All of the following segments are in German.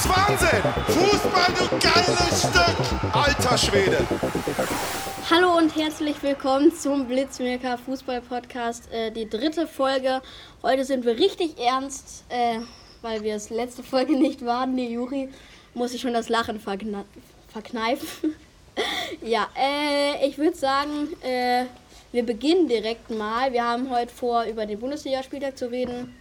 Ist Wahnsinn! Fußball, du geiles Stück! Alter Schwede! Hallo und herzlich willkommen zum Blitzmerker Fußball Podcast, äh, die dritte Folge. Heute sind wir richtig ernst, äh, weil wir es letzte Folge nicht waren. Die Juri muss sich schon das Lachen verkna verkneifen. ja, äh, ich würde sagen, äh, wir beginnen direkt mal. Wir haben heute vor, über den Bundesligaspieltag zu reden.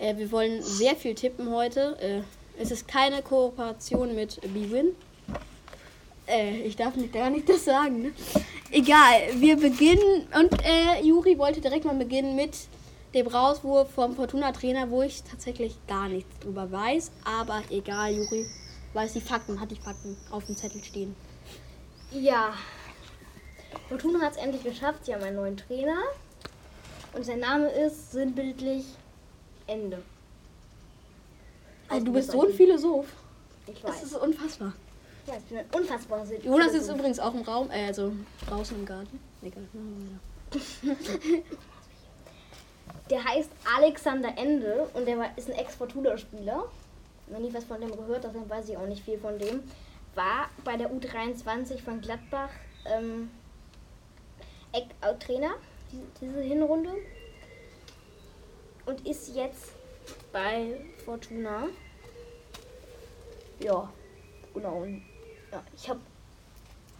Äh, wir wollen sehr viel tippen heute. Äh, es ist keine Kooperation mit BWin. Äh, ich darf nicht gar nicht das sagen. Ne? Egal, wir beginnen und äh, Juri wollte direkt mal beginnen mit dem Rauswurf vom Fortuna-Trainer, wo ich tatsächlich gar nichts drüber weiß. Aber egal, Juri weiß die Fakten, hat die Fakten auf dem Zettel stehen. Ja. Fortuna hat es endlich geschafft. Sie haben einen neuen Trainer. Und sein Name ist sinnbildlich Ende. Also, du bist so ein Philosoph. Ich Das weiß. ist unfassbar. Ja, ich bin ein unfassbarer. Jonas ist übrigens auch im Raum, äh, also draußen im Garten. Egal. Der heißt Alexander Ende und der war, ist ein Ex-Fortuna-Spieler. Noch nie was von dem gehört, deshalb weiß ich auch nicht viel von dem. War bei der U23 von Gladbach ähm, Eck- äh, diese Hinrunde. Und ist jetzt bei Fortuna. Ja, genau. Und, ja, ich habe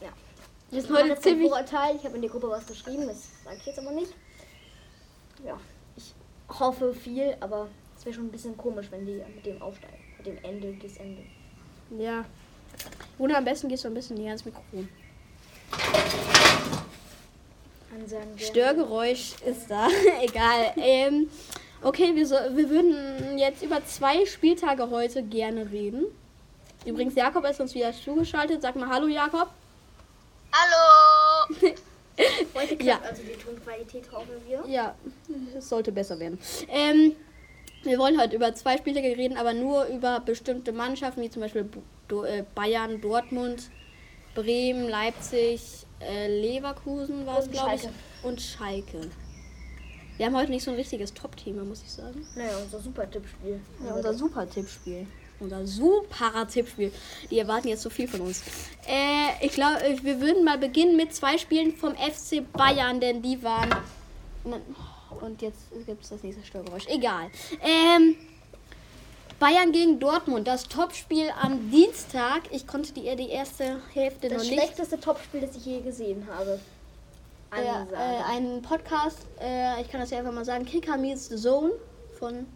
ja, ich mache heute ziemlich. Vorurteil. Ich habe in die Gruppe was geschrieben, das sage ich jetzt aber nicht. Ja, ich hoffe viel, aber es wäre schon ein bisschen komisch, wenn die mit dem aufsteigen. Mit dem Ende des Ende. Ja. Oder am besten gehst du ein bisschen näher ans Mikrofon. Störgeräusch ist da. Egal. Ähm, okay, wir, so, wir würden jetzt über zwei Spieltage heute gerne reden. Übrigens, Jakob ist uns wieder zugeschaltet. Sag mal Hallo, Jakob. Hallo! Heute klappt Ja. also die Tonqualität, hoffen wir. Ja, es sollte besser werden. Ähm, wir wollen heute über zwei Spieltage reden, aber nur über bestimmte Mannschaften, wie zum Beispiel äh, Bayern, Dortmund, Bremen, Leipzig, äh, Leverkusen war es, Und glaube ich. Und Schalke. Wir haben heute nicht so ein richtiges Top-Thema, muss ich sagen. Naja, unser super Tippspiel. Ja, unser super Tippspiel. Unser super Tippspiel. Die erwarten jetzt so viel von uns. Äh, ich glaube, wir würden mal beginnen mit zwei Spielen vom FC Bayern, denn die waren. Und jetzt gibt es das nächste Störgeräusch. Egal. Ähm, Bayern gegen Dortmund, das Topspiel am Dienstag. Ich konnte die, die erste Hälfte Das noch nicht. schlechteste Topspiel, das ich je gesehen habe. Ja, Ansage. äh, ein Podcast, äh, ich kann das ja einfach mal sagen, Kicker Meets the Zone von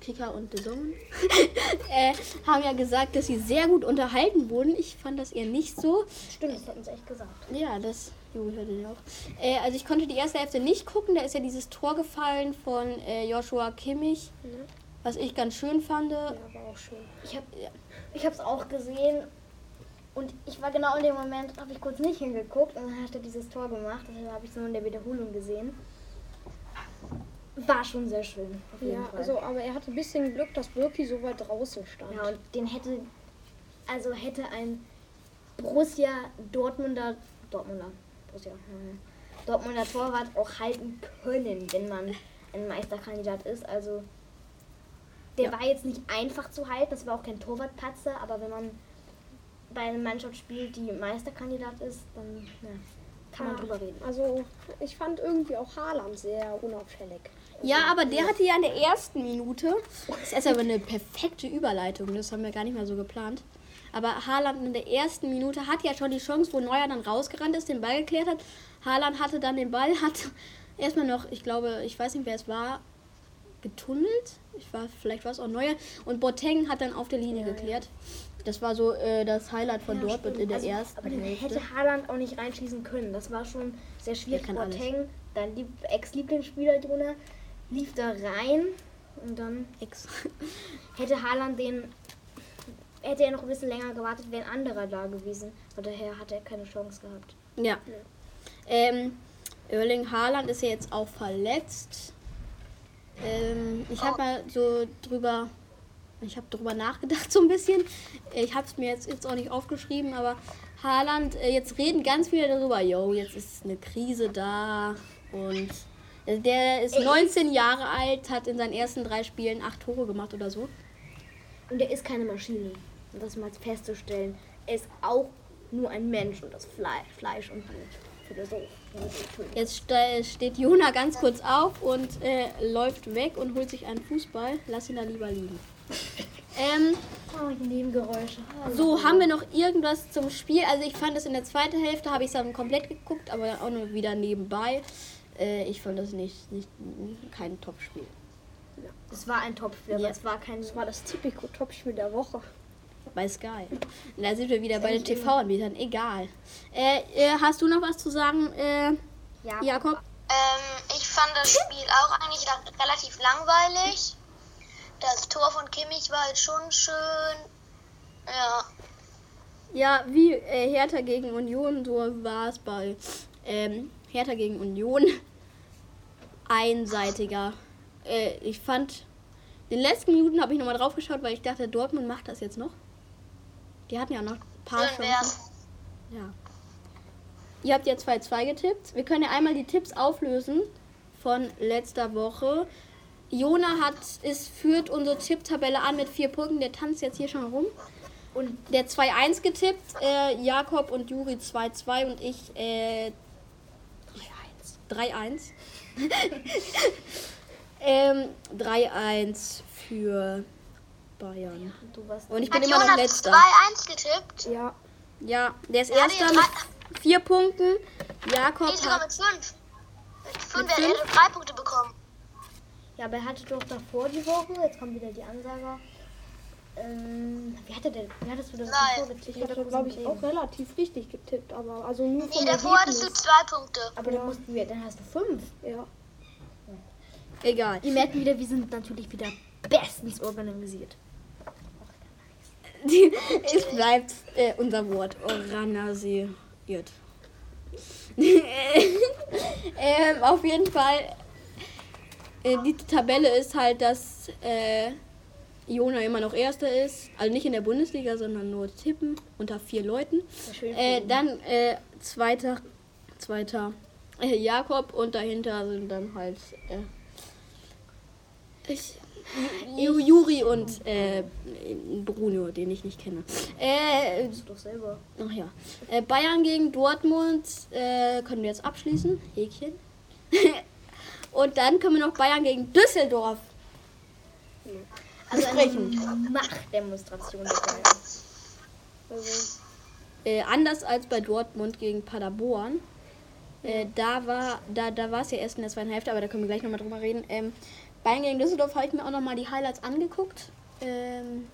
Kicker und The Zone, äh, haben ja gesagt, dass sie sehr gut unterhalten wurden. Ich fand das eher nicht so. Stimmt, das hatten sie echt gesagt. Ja, das Juri hörte den auch. Äh, also ich konnte die erste Hälfte nicht gucken. Da ist ja dieses Tor gefallen von äh, Joshua Kimmich, was ich ganz schön fand. Ja, war auch schön. Ich habe ich hab's auch gesehen und ich war genau in dem Moment, habe ich kurz nicht hingeguckt und dann hat er dieses Tor gemacht. Das habe ich so in der Wiederholung gesehen. War schon sehr schön. Ja, Fall. also, aber er hatte ein bisschen Glück, dass Birki so weit draußen stand. ja, und den hätte, also hätte ein Borussia Dortmunder, Dortmunder, Borussia, hm, Dortmunder Torwart auch halten können, wenn man ein Meisterkandidat ist. Also der war jetzt nicht einfach zu halten, das war auch kein Torwartpatzer, aber wenn man bei einer Mannschaft spielt, die Meisterkandidat ist, dann ja, kann man Ja. drüber reden. Also, ich fand irgendwie auch Haaland sehr unauffällig. Ja, aber der hatte ja in der ersten Minute, das ist aber eine perfekte Überleitung, das haben wir gar nicht mal so geplant. Aber Haaland in der ersten Minute hat ja schon die Chance, wo Neuer dann rausgerannt ist, den Ball geklärt hat. Haaland hatte dann den Ball, hat erstmal noch, ich glaube, ich weiß nicht, wer es war, getunnelt. Ich war, vielleicht war es auch Neuer. Und Boateng hat dann auf der Linie geklärt. Das war so äh, das Highlight von Ja, Dortmund in der also, ersten Aber den hätte Haaland auch nicht reinschießen können. Das war schon sehr schwierig. Boateng, dein Lieb- Ex-Lieblingsspieler, Jona, lief da rein und dann Ex. hätte Haaland den hätte er noch ein bisschen länger gewartet, wäre ein anderer da gewesen. Von daher hat er keine Chance gehabt. Ja. Ähm, Erling Haaland ist ja jetzt auch verletzt. Ähm, ich habe mal so drüber, ich habe drüber nachgedacht so ein bisschen. Ich habe es mir jetzt, jetzt auch nicht aufgeschrieben, aber Haaland, äh, jetzt reden ganz viele darüber, yo, jetzt ist eine Krise da und äh, der ist 19 Jahre alt, hat in seinen ersten drei Spielen acht Tore gemacht oder so. Und er ist keine Maschine. Um das mal festzustellen. Er ist auch nur ein Mensch und das Fleisch, Fleisch und Blut. Philosoph. Jetzt ste- steht Jona ganz kurz auf und äh, läuft weg und holt sich einen Fußball. Lass ihn da lieber liegen. Ähm, Oh, Nebengeräusche. so, haben wir noch irgendwas zum Spiel? Also ich fand es in der zweiten Hälfte, habe ich es dann komplett geguckt, aber auch nur wieder nebenbei. Äh, ich fand das nicht, nicht kein Top-Spiel. Es war ein Topspiel, aber Ja. es war kein. Das war das typische Topspiel der Woche. Bei Sky. Und da sind wir wieder bei den TV-Anbietern. Egal. Äh, äh, hast du noch was zu sagen, äh, Ja, Jakob? Ähm, ich fand das Spiel auch eigentlich la- relativ langweilig. Das Tor von Kimmich war halt schon schön. Ja. Ja, wie äh, Hertha gegen Union, so war es bei ähm, Hertha gegen Union. Einseitiger. Äh, ich fand, in den letzten Minuten habe ich nochmal drauf geschaut, weil ich dachte, Dortmund macht das jetzt noch. Die hatten ja noch ein paar Schön Chancen. Ja. Ihr habt ja 2-2 getippt. Wir können ja einmal die Tipps auflösen von letzter Woche. Jona hat, es führt unsere Tipptabelle an mit vier Punkten. Der tanzt jetzt hier schon rum. Und der 2-1 getippt. Äh, Jakob und Juri 2-2 und ich äh, 3-1. ähm, 3-1 für Bayern. du warst. Und ich bin Hat immer noch Jonas letzter. 2-1 getippt? Ja, Ja, der ist Ja, erster nee, mit vier Punkten. Jakob Nee, sogar hat mit 5. Mit 5 Mit hätte er fünf? drei Punkte bekommen. Ja, aber er hatte doch davor die Woche. Jetzt kommt wieder die Ansage. Ähm, wie hatte der? Wie hattest du das Nein. davor getippt? ich habe, glaube ich, auch relativ richtig getippt, aber also nur Nee, davor hattest du zwei Punkte. Aber dann mussten wir, dann hast du fünf. Ja. egal. Ihr merkt wieder, wir sind natürlich wieder bestens organisiert. es bleibt äh, unser Wort. Oranasiert. ähm, auf jeden Fall. Äh, die Tabelle ist halt, dass äh, Jona immer noch Erster ist. Also nicht in der Bundesliga, sondern nur tippen unter vier Leuten. Äh, dann äh, zweiter, zweiter äh, Jakob und dahinter sind dann halt äh, ich, Ju- Juri und äh, Bruno, den ich nicht kenne. Äh, Doch selber. ach ja. Bayern gegen Dortmund können wir jetzt abschließen. Häkchen. und dann können wir noch Bayern gegen Düsseldorf. Also Besprechen. eine Machtdemonstration. bitte. Also, Äh, anders als bei Dortmund gegen Paderborn. Äh, da war da, da war es ja erst in der zweiten Hälfte, aber da können wir gleich nochmal drüber reden. Ähm, Bayern gegen Düsseldorf habe ich mir auch nochmal die Highlights angeguckt. Ähm,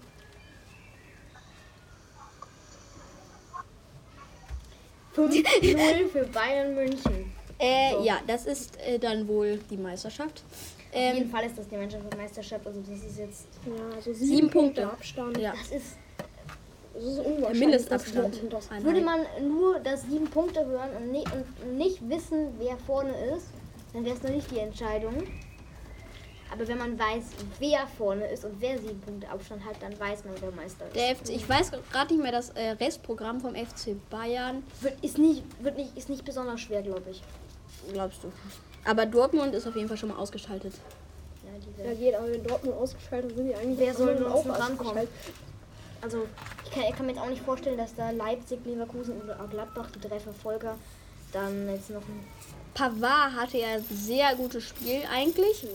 Null für Bayern München. Äh, Ja, das ist äh, dann wohl die Meisterschaft. Auf jeden Ähm, Fall ist das die Meisterschaft. Also das ist jetzt. ja, also sieben, Sieben Punkte, Punkte. Abstand. ja, Das ist. Das ist unwahrscheinlich. Mindestabstand. das- Würde man nur das sieben Punkte hören und nicht, und nicht wissen, wer vorne ist, dann wäre es noch nicht die Entscheidung. Aber wenn man weiß, wer vorne ist und wer sieben Punkte Abstand hat, dann weiß man, wer Meister ist. der FC, ich weiß gerade nicht mehr das äh, Restprogramm vom FC Bayern. Wird, ist, nicht, wird nicht, ist nicht besonders schwer, glaube ich. Glaubst du? Aber Dortmund ist auf jeden Fall schon mal ausgeschaltet. Ja, diese, Ja, geht, aber wenn Dortmund ausgeschaltet sind, die eigentlich Wer soll sonst noch rankommen? also, ich kann, ich kann mir jetzt auch nicht vorstellen, dass da Leipzig, Leverkusen oder auch Gladbach, die drei Verfolger, dann jetzt noch ein. Pavard hatte ja ein sehr gutes Spiel eigentlich.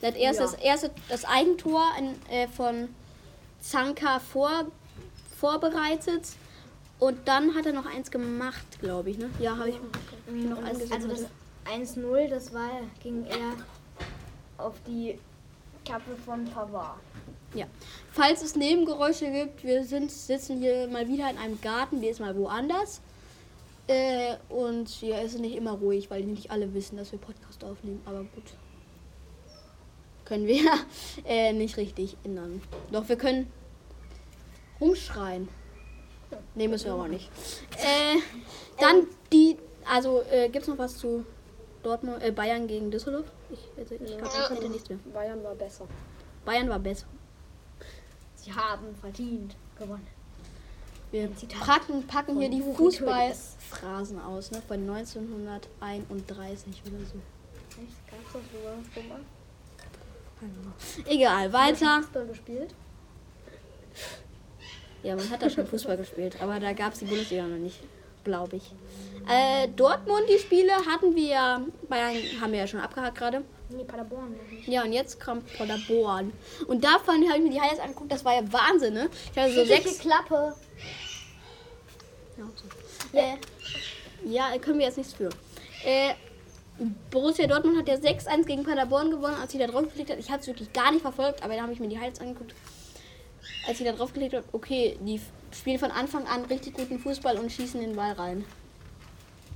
Er hat erst Ja. das erste das Eigentor in, äh, von Zanka vor, vorbereitet und dann hat er noch eins gemacht, glaube ich. Ne? Ja, habe ich. noch Und angesehen das, also das 1-0, das war, ging eher auf die Kappe von Pavard. Ja. Falls es Nebengeräusche gibt, wir sind, sitzen hier mal wieder in einem Garten, diesmal woanders. Äh, und hier ist es nicht immer ruhig, weil nicht alle wissen, dass wir Podcast aufnehmen. Aber gut. Können wir äh, nicht richtig ändern. Doch wir können Rumschreien. Nee, müssen wir aber nicht. Äh, dann die, also äh, gibt es noch was zu Dortmund, äh, Bayern gegen Düsseldorf? Ich, also, ich ich hätte nichts mehr. Bayern war besser. Bayern war besser. Sie haben verdient gewonnen. Wir packen, packen hier die Fußballphrasen aus, ne? Von 1931 oder so. Echt? Gab's das sogar schon mal? Egal, weiter. Fußball gespielt? Ja, man hat da schon Fußball gespielt, aber da gab es die Bundesliga noch nicht, glaube ich. Äh, Dortmund, die Spiele hatten wir ja, Bayern haben wir ja schon abgehakt gerade. Nee, Paderborn. Ja, und jetzt kommt Paderborn. Und davon habe ich mir die Highlights angeguckt, das war ja Wahnsinn, ne? Ich hatte so Sechs sechs. Klappe. Ja, so. Äh, ja, können wir jetzt nichts für. Äh, Borussia Dortmund hat ja 6-1 gegen Paderborn gewonnen, als sie da drauf geklickt hat. Ich habe es wirklich gar nicht verfolgt, aber da habe ich mir die Highlights angeguckt. Als sie da drauf geklickt hat, okay, die f- spielen von Anfang an richtig guten Fußball und schießen den Ball rein.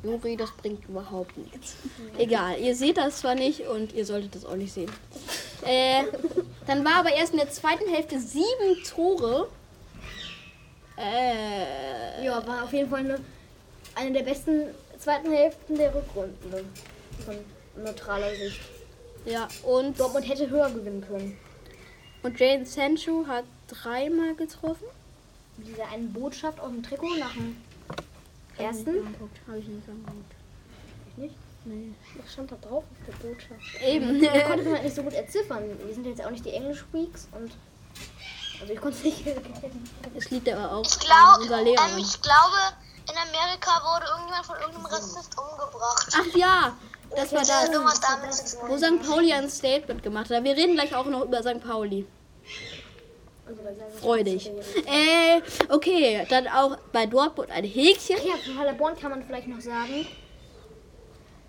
Juri, das bringt überhaupt nichts. Egal, ihr seht das zwar nicht und ihr solltet das auch nicht sehen. Äh, dann war aber erst in der zweiten Hälfte sieben Tore. Äh, Ja, war auf jeden Fall eine, eine der besten zweiten Hälften der Rückrunden. ne? Von neutraler Sicht. ja, und Dortmund hätte höher gewinnen können. Und Jaden Sancho hat dreimal getroffen. Diese eine Botschaft auf dem Trikot nach dem ersten. Habe ich nicht angeguckt. Nicht? Nee. Was stand da drauf auf der Botschaft? Eben. Ich konnte man halt nicht so gut entziffern. Wir sind jetzt auch nicht die Englisch-Freaks und. Also ich konnte es nicht. Es liegt aber auch Ich, an glaub, unserer ähm, Lehrerin. ich glaube, in Amerika wurde irgendwann von irgendeinem Rassist umgebracht. Ach ja, das war Das. Wo St. Pauli ein Statement gemacht hat. Wir reden gleich auch noch über St. Pauli. Freudig. Äh, okay, dann auch bei Dortmund ein Häkchen. Ja, für Paderborn kann man vielleicht noch sagen.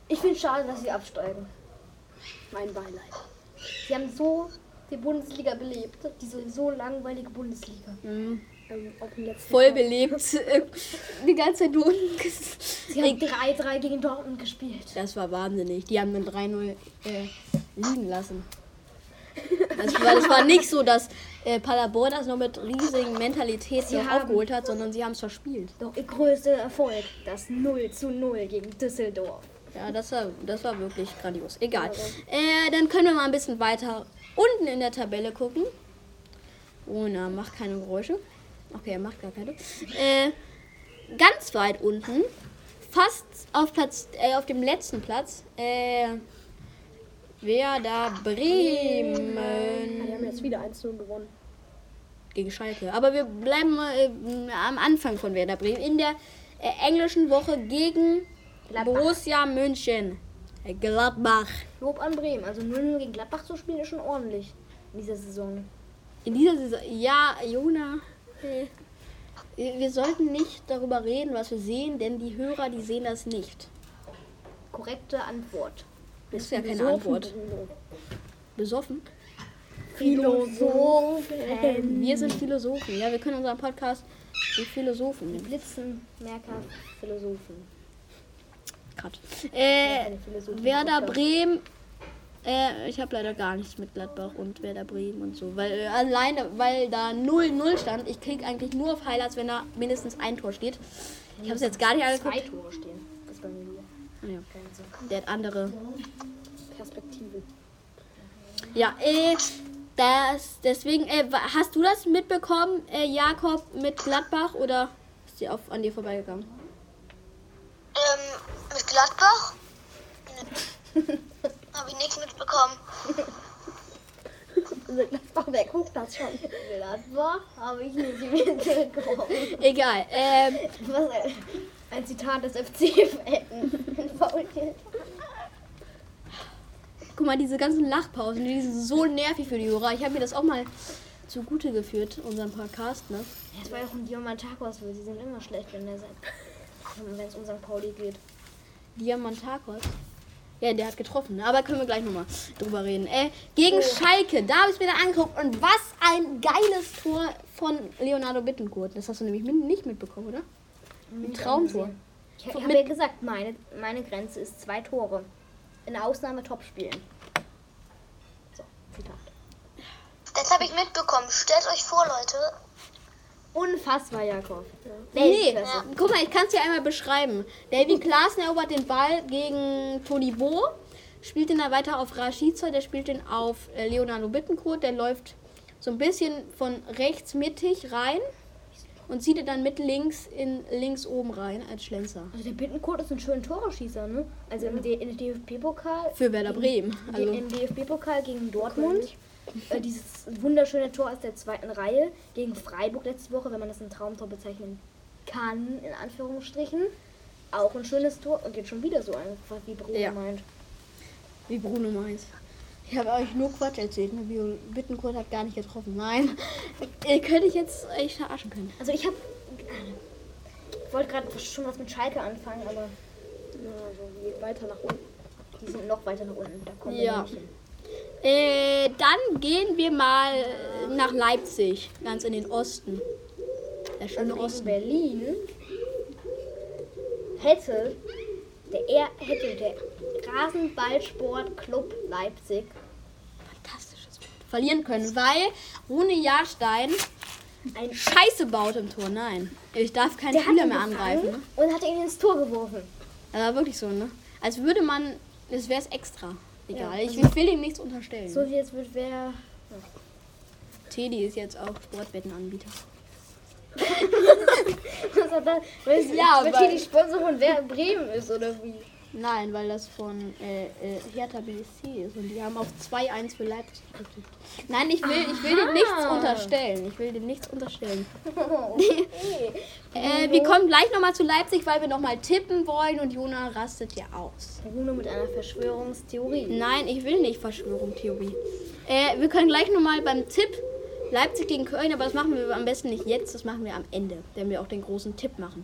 Ich finde schade, dass sie absteigen. Mein Beileid. Sie haben so die Bundesliga belebt. Diese so langweilige Bundesliga. Ähm, dem letzten Voll belebt. Die ganze Zeit nur. Sie haben 3-3 gegen Dortmund gespielt. Das war wahnsinnig. Die haben dann 3-0 äh, liegen lassen. Das war, das war nicht so, dass äh, Paderborn das noch mit riesigen Mentalität Sie noch aufgeholt hat, sondern sie haben es verspielt. Doch ihr größter Erfolg, das 0 zu 0 gegen Düsseldorf. Ja, das war, das war wirklich grandios. Egal. Äh, dann können wir mal ein bisschen weiter unten in der Tabelle gucken. Ona macht keine Geräusche. Okay, er macht gar keine. Äh, ganz weit unten, fast auf Platz, äh, auf dem letzten Platz, äh, Werder Bremen Die haben jetzt wieder 1-0 gewonnen. gegen Schalke. Aber wir bleiben äh, am Anfang von Werder Bremen in der äh, englischen Woche gegen Gladbach. Borussia München. Äh, Gladbach. Lob an Bremen. Also 0-0 gegen Gladbach zu spielen ist schon ordentlich in dieser Saison. In dieser Saison, ja, Jona, äh, wir sollten nicht darüber reden, was wir sehen, denn die Hörer, die sehen das nicht. Korrekte Antwort. Das ist ja keine Besoffen, Antwort. Besoffen? Philosophen. Wir sind Philosophen. Ja, wir können unseren Podcast die Philosophen nennen. Blitzenmerker Philosophen. Grad. Äh, Werder Bremen. Äh, ich habe leider gar nichts mit Gladbach und Werder Bremen und so. Weil äh, alleine, weil da 0-0 stand. Ich klicke eigentlich nur auf Highlights, wenn da mindestens ein Tor steht. Ich habe es jetzt gar nicht Zwei angeguckt. Tore stehen. Das ist bei mir hier. Ja, der hat andere. Perspektive. Ja, äh, das, deswegen, äh, hast du das mitbekommen, äh, Jakob, mit Gladbach oder ist die auf, an dir vorbeigegangen? Ähm, mit Gladbach? Nee. Habe ich nichts mitbekommen. Gladbach, wer guckt das schon? Gladbach habe ich nicht mitbekommen. Egal, ähm, Was ein, Zitat des FC-Fan. guck mal, diese ganzen Lachpausen, die sind so nervig für die Hörer. Ich habe mir das auch mal zugute geführt, unseren Podcast, ne? Das war ja auch ein Diamantakos, weil sie sind immer schlecht, wenn es um St. Pauli geht. Diamantakos. Ja, der hat getroffen, ne? aber können wir gleich nochmal drüber reden. Äh, gegen Schalke, da habe ich mir dann angeguckt und was ein geiles Tor von Leonardo Bittencourt. Das hast du nämlich nicht mitbekommen, oder? Ein Traumtor. Ich habe ja gesagt, meine, meine Grenze ist zwei Tore. In Ausnahme-Top-Spielen. So, Zitat. Das habe ich mitbekommen. Stellt euch vor, Leute. Fast war Jakob. Nee, Weltklasse. guck mal, ich kann es dir einmal beschreiben. Davy Klaassen erobert den Ball gegen Toni Bo, spielt ihn dann weiter auf Rashica, der spielt ihn auf äh, Leonardo Bittencourt, der läuft so ein bisschen von rechts mittig rein und zieht ihn dann mit links in links oben rein als Schlenzer. Also der Bittenkurt ist ein schöner Toreschießer, ne? Also im, D- in der DFB-Pokal. Für Werder Bremen. Also, Im DFB-Pokal gegen Dortmund. Äh, dieses wunderschöne Tor aus der zweiten Reihe gegen Freiburg letzte Woche, wenn man das ein Traumtor bezeichnen kann, in Anführungsstrichen. Auch ein schönes Tor und jetzt schon wieder so einfach, wie Bruno Ja. meint. wie Bruno meint. Ich habe euch nur Quatsch erzählt. Ne? Bio- Bittencourt hat gar nicht getroffen. Nein. Ihr könnte ich jetzt echt verarschen können. Also ich habe. Ich wollte gerade schon was mit Schalke anfangen, aber Ja, also geht weiter nach unten. die sind noch weiter nach unten. Da kommen Ja. wir nicht hin. Äh, dann gehen wir mal nach Leipzig, ganz in den Osten. Der schöne Also Osten. Berlin hätte der, er hätte der Rasenballsport-Club Leipzig Fantastisches. Verlieren können, weil Rune Jahrstein ein Scheiße baut im Tor. Nein, ich darf keinen Spieler mehr angreifen. Ne? und hat ihn ins Tor geworfen. Das war wirklich so, ne? Als würde man, es wäre es extra. Egal, Ja, ich, ich will ihm nichts unterstellen. So wie es wird, wer. Teddy ist jetzt auch Sportwettenanbieter. Was hat das? Weil es Ja, weil- die Sponsor von wer Bremen ist oder wie? Nein, weil das von äh, äh, Hertha BSC ist und die haben auf 2-1 für Leipzig getippt. Nein, ich will, ich will dem nichts unterstellen. Ich will dem nichts unterstellen. Äh, wir kommen gleich nochmal zu Leipzig, weil wir nochmal tippen wollen und Jona rastet ja aus. Bruno mit einer Verschwörungstheorie. Nein, ich will nicht Verschwörung, Theorie. Äh, wir können gleich nochmal beim Tipp Leipzig gegen Köln, aber das machen wir am besten nicht jetzt, das machen wir am Ende, wenn wir auch den großen Tipp machen.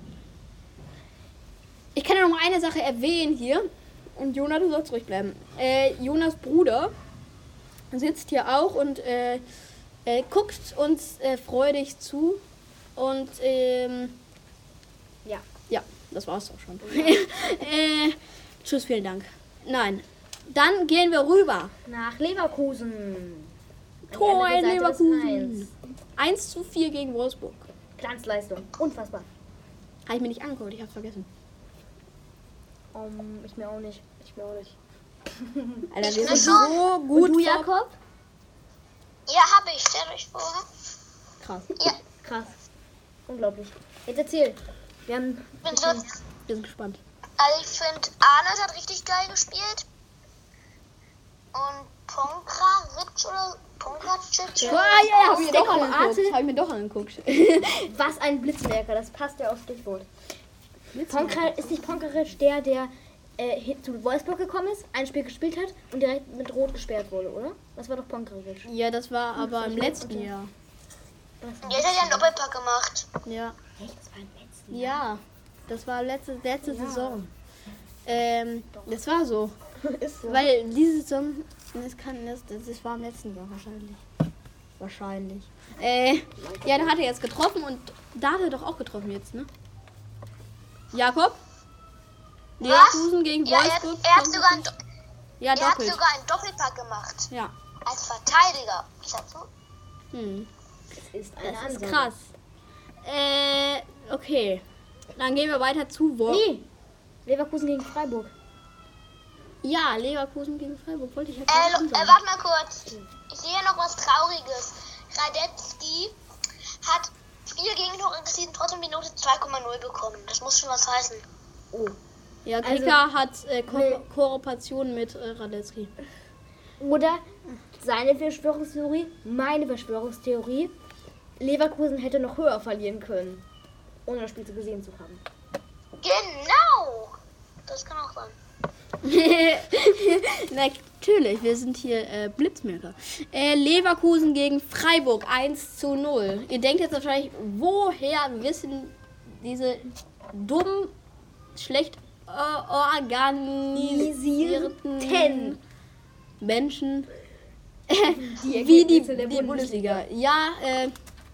Ich kann ja noch mal eine Sache erwähnen hier. Und Jonas, du sollst ruhig bleiben. Äh, Jonas Bruder sitzt hier auch und äh, äh, guckt uns äh, freudig zu. Und ähm, Ja. ja, das war's auch schon. äh, tschüss, vielen Dank. Nein. Dann gehen wir rüber. Nach Leverkusen. Tor in Leverkusen. Rheins. 1 zu 4 gegen Wolfsburg. Glanzleistung. Unfassbar. Habe ich mir nicht angeguckt, ich hab's vergessen. Um, ich mir auch nicht. Ich mir auch nicht. Alter, wir sind so gut. du, vor- Jakob? Ja, habe ich. Stellt euch vor. Krass. Krass. Unglaublich. Jetzt erzähl. Wir haben. Bin so, Wir sind gespannt. also ich finde, Arnold hat richtig geil gespielt. Und Pongra, Ritsch oder Pongracic. Ja, ja, hab ich mir doch und angeguckt. Hab ich mir doch angeguckt. Was ein Blitzmerker, das passt ja aufs Stichwort. Ponka, ist nicht Ponkaric der, der äh, zu Wolfsburg gekommen ist, ein Spiel gespielt hat und direkt mit Rot gesperrt wurde, oder? Das war doch Ponkaric. ja, das war aber im letzten Jahr. Jetzt hat er einen Doppelpack gemacht. Ja. Echt? Das war im letzten Ja. Das war letzte, letzte Saison. Ähm, das war so. Ist so. Weil diese Saison, das kann das, das, das war im letzten Jahr wahrscheinlich. Wahrscheinlich. Äh, ja, da hat er jetzt getroffen und da hat er doch auch getroffen jetzt, ne? Jakob? Leverkusen gegen Ja, er, hat- Wolfsburg. er, hat sogar einen, Do- ja, er hat sogar einen Doppelpack gemacht. Ja. Als Verteidiger. Hm. ist eine Das ist Ansage. krass. Äh, okay. Dann gehen wir weiter zu Wolf. Nee. Leverkusen gegen Freiburg. Ja, Leverkusen gegen Freiburg wollte ich ja Äh, äh, warte mal kurz. Ich sehe noch was Trauriges. Radetzky hat viele Gegentore kassiert und trotzdem die Note 2,0 bekommen. Das muss schon was heißen. Oh. Ja, Also- Kicker hat äh, Ko Nee. Kooperation mit äh, Radetzky. Oder seine Verschwörungstheorie, meine Verschwörungstheorie. Leverkusen hätte noch höher verlieren können, ohne das Spiel zu gesehen zu haben. Genau! Das kann auch sein. Natürlich, wir sind hier äh, Blitzmerker. Äh, Leverkusen gegen Freiburg 1 zu 0. Ihr denkt jetzt wahrscheinlich, woher wissen diese dumm, schlecht äh, organisierten Menschen wie die, der die Bundesliga. Ja, äh,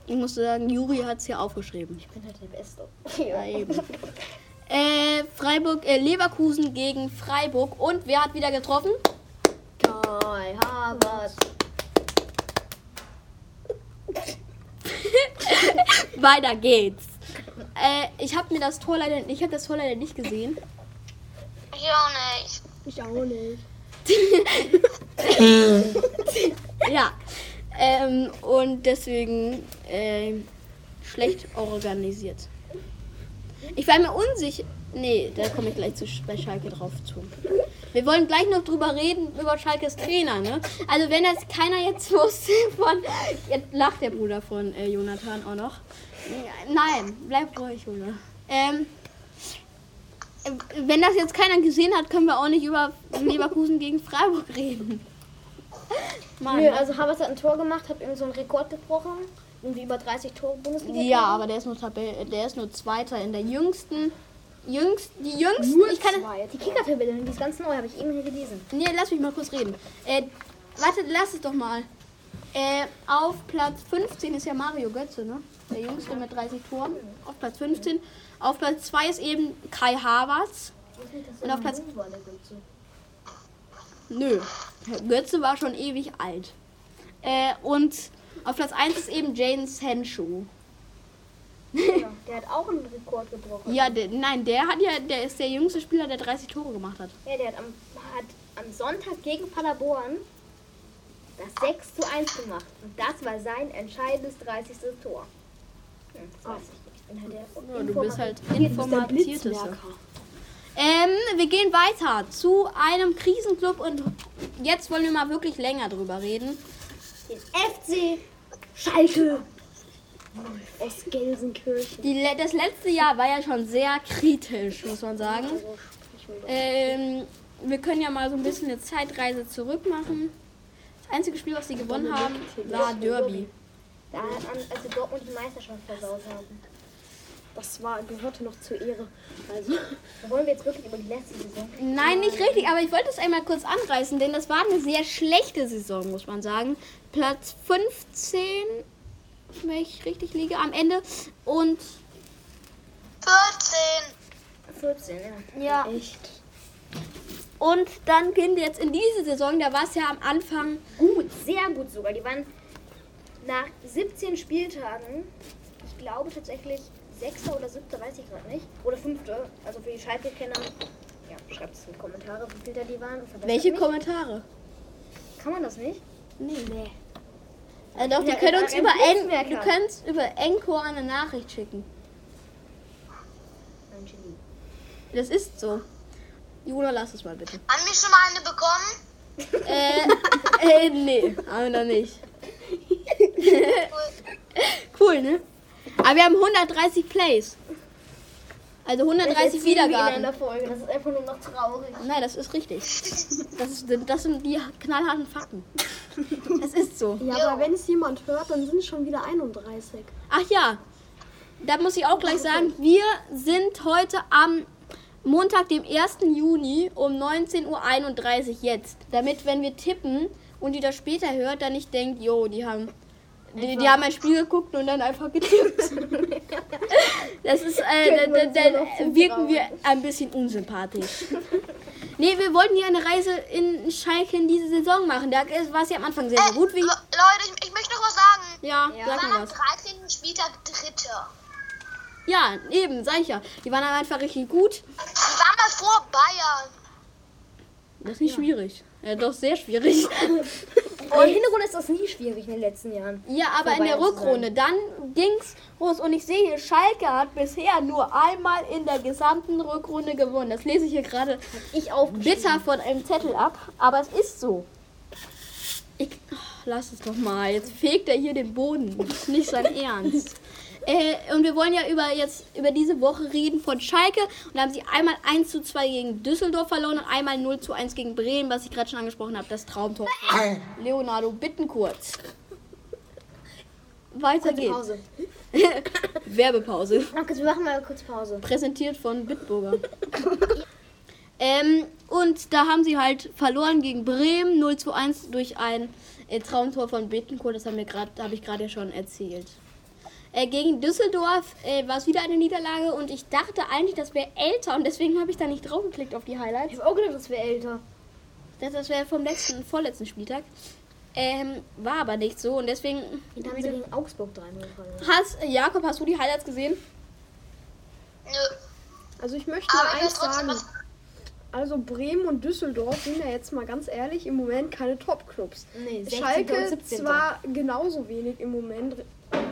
ich muss sagen, Juri hat es hier aufgeschrieben. Ich bin halt der Beste. Ja, eben. Äh, Freiburg, äh, Leverkusen gegen Freiburg. Und wer hat wieder getroffen? Kai Havertz. Weiter geht's. Äh, ich habe mir das Tor leider, ich habe das Tor leider nicht gesehen. Ich auch nicht. Ich auch nicht. Ja. Ähm, und deswegen äh, schlecht organisiert. Ich war mir unsicher. Nee, da komme ich gleich zu, bei Schalke drauf zu. Wir wollen gleich noch drüber reden, über Schalkes Trainer, ne? Also wenn das keiner jetzt wusste von... Jetzt lacht der Bruder von äh, Jonathan auch noch. Nein, bleib ruhig, Junge. Ähm, äh, wenn das jetzt keiner gesehen hat, können wir auch nicht über Leverkusen gegen Freiburg reden. Mann. Nö, also Havertz hat ein Tor gemacht, hat irgendwie so einen Rekord gebrochen. Irgendwie über 30 Tore Bundesliga. Ja, aber der ist nur Tabelle, der ist nur Zweiter in der jüngsten, jüngst, die jüngsten. Nur ich kann, zwei. Die Kicker-Tabelle, die ist ganz neu, habe ich eben hier gelesen. nee, lass mich mal kurz reden. Äh, warte, lass es doch mal. Äh, auf Platz 15 ist ja Mario Götze, ne? Der jüngste mit 30 Toren. Auf Platz 15. Auf Platz 2 ist eben Kai Havertz. Und auf Platz. Nö. Götze war schon ewig alt. Äh, und auf Platz 1 ist eben Jane Sancho. Ja, der hat auch einen Rekord gebrochen. Ja, der, nein, der hat ja, der ist der jüngste Spieler, der 30 Tore gemacht hat. Ja, der hat am, hat am Sonntag gegen Paderborn das 6 zu 1 gemacht. Und das war sein entscheidendes 30. Tor. Hm, das weiß ich nicht. Ich bin halt der Ja, du bist halt. Blitzmerker. Ähm, wir gehen weiter zu einem Krisenclub und jetzt wollen wir mal wirklich länger drüber reden. den FC Schalke. Aus Gelsenkirchen. Die, das letzte Jahr war ja schon sehr kritisch, muss man sagen. Ähm, wir können ja mal so ein bisschen eine Zeitreise zurück machen. Das einzige Spiel, was sie gewonnen haben, war Derby. Da hat also Dortmund die Meisterschaft versaut haben. Das war, gehörte noch zur Ehre. Also, Wollen wir jetzt wirklich über die letzte Saison? Nein, nicht richtig, aber ich wollte es einmal kurz anreißen, denn das war eine sehr schlechte Saison, muss man sagen. Platz 15, wenn ich richtig liege, am Ende. Und 14. 14, ja. ja, echt. und dann gehen wir jetzt in diese Saison, da war es ja am Anfang. Gut, sehr gut sogar. Die waren nach 17 Spieltagen, ich glaube tatsächlich Sechster oder Siebter, weiß ich gerade nicht. Oder Fünfte. Also für die Schalke-Kenner, ja, schreibt es in die Kommentare, wie viel da die waren. Welche mich. Kommentare? Kann man das nicht? Nee. nee. Äh, doch, die Ja, können über uns über, en du kannst über Encore eine Nachricht schicken. Das ist so. Juna, lass es mal bitte. Haben wir schon mal eine bekommen? Äh, äh nee, haben wir noch nicht. cool, ne? Aber wir haben 130 Plays. Also 130 In Wiedergaben. der Folge. Das ist einfach nur noch traurig. Nein, das ist richtig. Das, ist, das sind die knallharten Fakten. Es ist so. Ja, aber wenn es jemand hört, dann sind es schon wieder 31. Ach ja, da muss ich auch gleich sagen, wir sind heute am Montag, dem 1. Juni um 19.31 Uhr jetzt. Damit, wenn wir tippen und die das später hört, dann nicht denkt, jo, die haben, die, die haben ein Spiel geguckt und dann einfach getippt. Das ist, äh, da, da, da wirken wir ein bisschen unsympathisch. Nee, wir wollten hier eine Reise in Schalke in diese Saison machen. Da war es ja am Anfang sehr, sehr gut. Wie, Le Leute, ich, ich möchte noch was sagen. ja, Wir sag waren mir am was. 13. Spieltag Dritter. Ja, eben, sag ich ja. Die waren aber einfach richtig gut. Wir waren mal vor Bayern. Das ist nicht schwierig. Ja, doch sehr schwierig. In der Hinrunde ist das nie schwierig in den letzten Jahren. ja, aber in der. Rückrunde, dann ging's los. Und ich sehe hier, Schalke hat bisher nur einmal in der gesamten Rückrunde gewonnen. Das lese ich hier gerade Ich auch. bitter von einem Zettel ab. Aber es ist so. Ich, ach, lass es doch mal. Jetzt fegt er hier den Boden. Das ist nicht sein Ernst. Äh, und wir wollen ja über jetzt über diese Woche reden von Schalke. Und da haben sie einmal 1 zu 2 gegen Düsseldorf verloren und einmal 0 zu 1 gegen Bremen, was ich gerade schon angesprochen habe. Das Traumtor. Leonardo Bittenkurz. Weiter geht's. Pause. Werbepause. Okay, wir machen mal kurz Pause. Präsentiert von Bitburger. ähm, und da haben sie halt verloren gegen Bremen 0 zu 1 durch ein äh, Traumtor von Bittencourt. Das haben wir grad- habe ich gerade ja schon erzählt. Äh, gegen Düsseldorf äh, war es wieder eine Niederlage und ich dachte eigentlich, das wäre älter und deswegen habe ich da nicht drauf geklickt auf die Highlights. Ich habe auch gedacht, das wäre älter. Das, das wäre vom letzten, vorletzten Spieltag. Ähm, war aber nicht so und deswegen. Und haben sie gegen Augsburg 3 verloren. Hast, Jakob, hast du die Highlights gesehen? Nö. Also ich möchte Aber mal eins sagen. Also Bremen und Düsseldorf sind ja jetzt mal ganz ehrlich im Moment keine Top-Clubs. Nee, 16. Schalke und 17. zwar genauso wenig im Moment,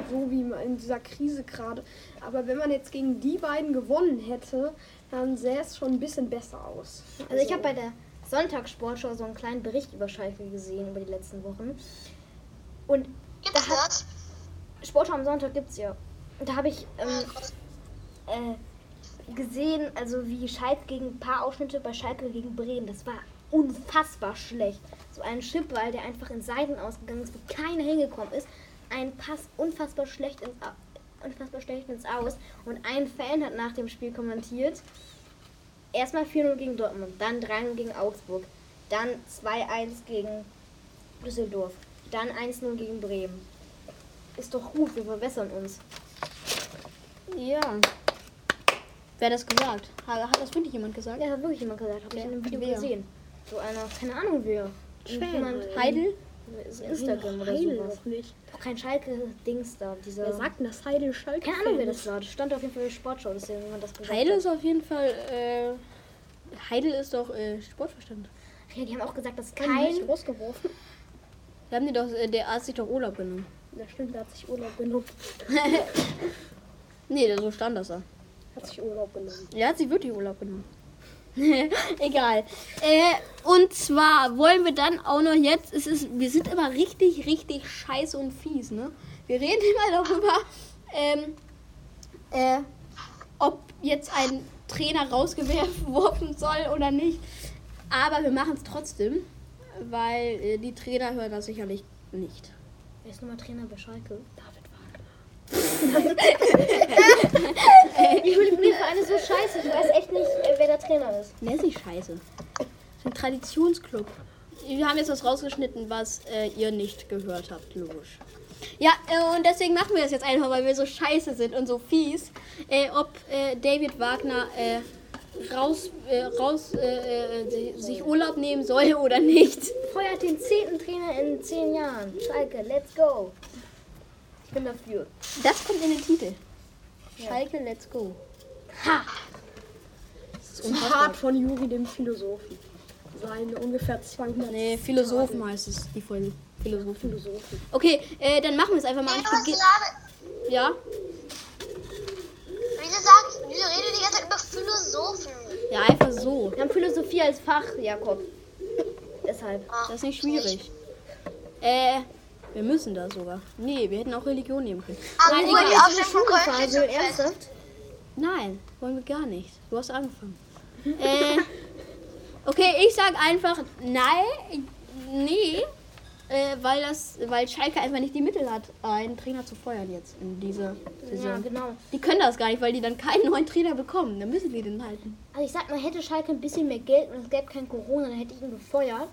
so wie in dieser Krise gerade. Aber wenn man jetzt gegen die beiden gewonnen hätte, dann sähe es schon ein bisschen besser aus. Also ich habe bei der Sonntagssportschau so einen kleinen Bericht über Schalke gesehen über die letzten Wochen. Und Gibt's da hat das? Sportschau am Sonntag gibt's ja. Und da habe ich ähm, äh, gesehen, also wie Schalke gegen ein paar Ausschnitte bei Schalke gegen Bremen. Das war unfassbar schlecht. So ein Chipball, der einfach in Seiten ausgegangen ist, wo keiner hingekommen ist. Ein Pass unfassbar schlecht ins, unfassbar schlecht ins Aus. Und ein Fan hat nach dem Spiel kommentiert, erstmal 4-0 gegen Dortmund, dann 3-0 gegen Augsburg, dann 2-1 gegen Düsseldorf, dann 1-0 gegen Bremen. Ist doch gut, wir verbessern uns. Ja. Wer hat das gesagt? Hat, hat das wirklich jemand gesagt? Ja, hat wirklich jemand gesagt, habe ich in einem Video gesehen. So einer, keine Ahnung wer. Jemand Heidel? So Instagram oder Heidel sowas. nicht. Doch kein Schalke-Dings da. Dieser, Wer sagt denn das Heidel Schalke? keine Ahnung, wer das war. Das stand auf jeden Fall in der Sportschau, deswegen jemand das gesagt Heidel hat. ist auf jeden Fall. Äh, Heidel ist doch äh, Sportverstand. Ach ja, die haben auch gesagt, dass Kein nicht rausgeworfen. Da haben die doch, äh, der Arzt sich doch Urlaub genommen. Ja, stimmt, der hat sich Urlaub genommen. Nee, so stand das da. Hat sich Urlaub genommen. Er hat sich wirklich Urlaub genommen. Egal. Äh, und zwar wollen wir dann auch noch jetzt, es ist, wir sind immer richtig, richtig scheiße und fies, ne? Wir reden immer darüber, ähm, äh, ob jetzt ein Trainer rausgeworfen soll oder nicht. Aber wir machen es trotzdem, weil äh, die Trainer hören das sicherlich nicht. Wer ist nochmal Trainer bei Schalke? Wie fühlt mir Vereine so scheiße? Ich weiß echt nicht, äh, wer der Trainer ist. Ne, ist nicht scheiße. Das ist ein Traditionsclub. Wir haben jetzt was rausgeschnitten, was äh, ihr nicht gehört habt, logisch. Ja, äh, und deswegen machen wir das jetzt einfach, weil wir so scheiße sind und so fies. Äh, ob äh, David Wagner äh, raus, raus si- sich Urlaub nehmen soll oder nicht. Feuert den zehnten Trainer in zehn Jahren. Schalke, let's go. Ich bin dafür. Das kommt in den Titel. Schalke, let's go. Ha! Das ist unfassbar. hart von Juri, dem Philosophen. Seine ungefähr 200 Nee, Philosophen heißt es, die Folge. Philosophen. Philosophen. Okay, äh, dann machen wir es einfach mal. Ich gerade. ja? Wieso sagst wieso redet ihr die ganze Zeit über Philosophen? Ja, einfach so. Wir haben Philosophie als Fach, Jakob. Deshalb. Das ist nicht schwierig. Äh, wir müssen da sogar. Nee, wir hätten auch Religion nehmen können. Aber Nein, egal. die Aufstellung von Köln steht fest. ernsthaft? Nein, wollen wir gar nicht. Du hast angefangen. äh, okay, ich sag einfach nein, nee, äh, weil das, weil Schalke einfach nicht die Mittel hat, einen Trainer zu feuern jetzt in dieser Saison. Ja, genau. Die können das gar nicht, weil die dann keinen neuen Trainer bekommen. Dann müssen die den halten. Also ich sag mal, hätte Schalke ein bisschen mehr Geld und es gäbe kein Corona, dann hätte ich ihn gefeuert.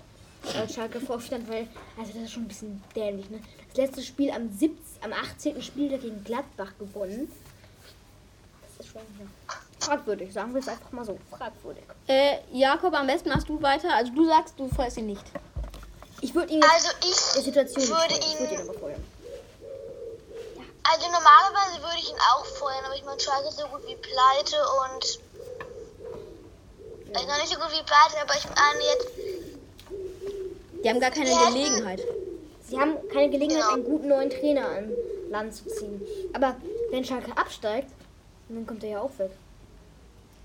Als Schalke Vorstand, weil, also das ist schon ein bisschen dämlich, ne? Das letzte Spiel am 17, am 18. Spieltag gegen Gladbach gewonnen. Das ist schon ja, fragwürdig, sagen wir es einfach mal so. Fragwürdig. Äh, Jakob, am besten machst du weiter. Also du sagst, du feuerst ihn nicht. Ich würde ihn Also ich Situation würde. Ich würde ihn ihn. aber feuern. Also normalerweise würde ich ihn auch feuern, aber ich meine, Schalke ist so gut wie pleite und. Also noch nicht so gut wie pleite, aber ich meine jetzt. Die haben gar keine Ja. Gelegenheit. Sie haben keine Gelegenheit, Genau. einen guten neuen Trainer an Land zu ziehen. Aber wenn Schalke absteigt, dann kommt er ja auch weg.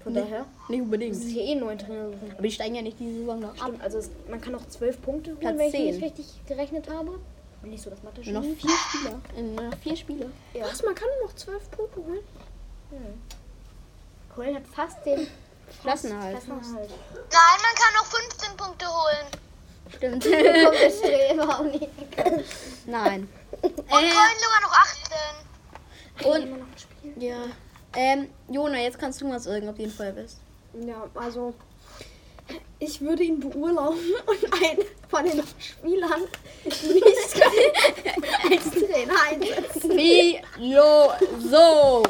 Von daher Nicht unbedingt. sich ja eh einen neuen Trainer suchen. Aber die steigen ja nicht diese Saison noch ab. Stimmt, also es, man kann noch zwölf Punkte holen, Platz wenn ich 10. nicht richtig gerechnet habe. Bin nicht so das mathe noch vier Spieler. Äh, noch vier Spieler. Ja. Was, man kann noch 12 Punkte holen? Köln hat fast den. Klassenerhalt. Nein, man kann noch 15 Punkte holen. Stimmt. Kommt der Streber auch nicht. Nein. Und Äh, Köln sogar noch 18. und Immer noch ein Spiel. ja. Ähm, Jona, jetzt kannst du mal sagen, ob du ihn Feuer bist. Ja, also ich würde ihn beurlauben und einen von den Spielern nicht als Trainer einsetzen. Philo, so.